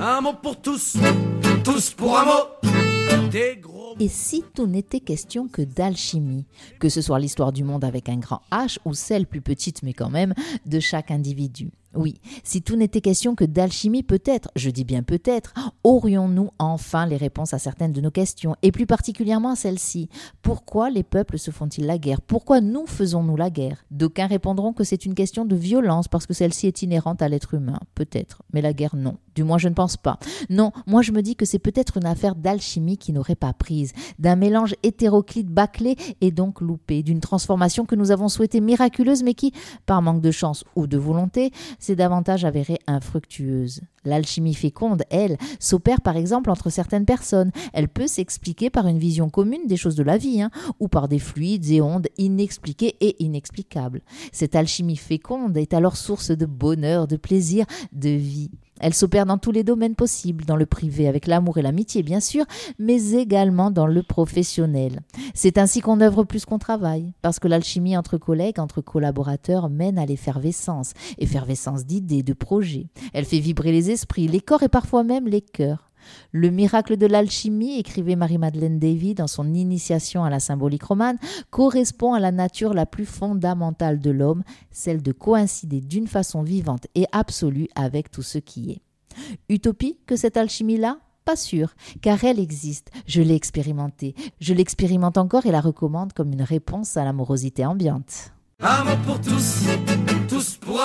Un mot pour tous, tous pour un mot. Des gros Et si tout n'était question que d'alchimie, que ce soit l'histoire du monde avec un grand H ou celle plus petite mais quand même de chaque individu oui, si tout n'était question que d'alchimie, peut-être, je dis bien peut-être, aurions-nous enfin les réponses à certaines de nos questions, et plus particulièrement à celle-ci. Pourquoi les peuples se font-ils la guerre? Pourquoi nous faisons-nous la guerre? D'aucuns répondront que c'est une question de violence parce que celle-ci est inhérente à l'être humain, peut-être, mais la guerre non. Du moins, je ne pense pas. Non, moi je me dis que c'est peut-être une affaire d'alchimie qui n'aurait pas prise, d'un mélange hétéroclite bâclé et donc loupé, d'une transformation que nous avons souhaitée miraculeuse mais qui, par manque de chance ou de volonté, davantage avérée infructueuse. L'alchimie féconde, elle, s'opère par exemple entre certaines personnes. Elle peut s'expliquer par une vision commune des choses de la vie, hein, ou par des fluides et ondes inexpliquées et inexplicables. Cette alchimie féconde est alors source de bonheur, de plaisir, de vie. Elle s'opère dans tous les domaines possibles, dans le privé avec l'amour et l'amitié bien sûr, mais également dans le professionnel. C'est ainsi qu'on œuvre plus qu'on travaille, parce que l'alchimie entre collègues, entre collaborateurs mène à l'effervescence, effervescence d'idées, de projets. Elle fait vibrer les esprits, les corps et parfois même les cœurs. Le miracle de l'alchimie, écrivait Marie-Madeleine Davy dans son initiation à la symbolique romane, correspond à la nature la plus fondamentale de l'homme, celle de coïncider d'une façon vivante et absolue avec tout ce qui est. Utopie que cette alchimie-là? Pas sûr, car elle existe. Je l'ai expérimentée. Je l'expérimente encore et la recommande comme une réponse à l'amorosité ambiante. Pour tous, tous pour.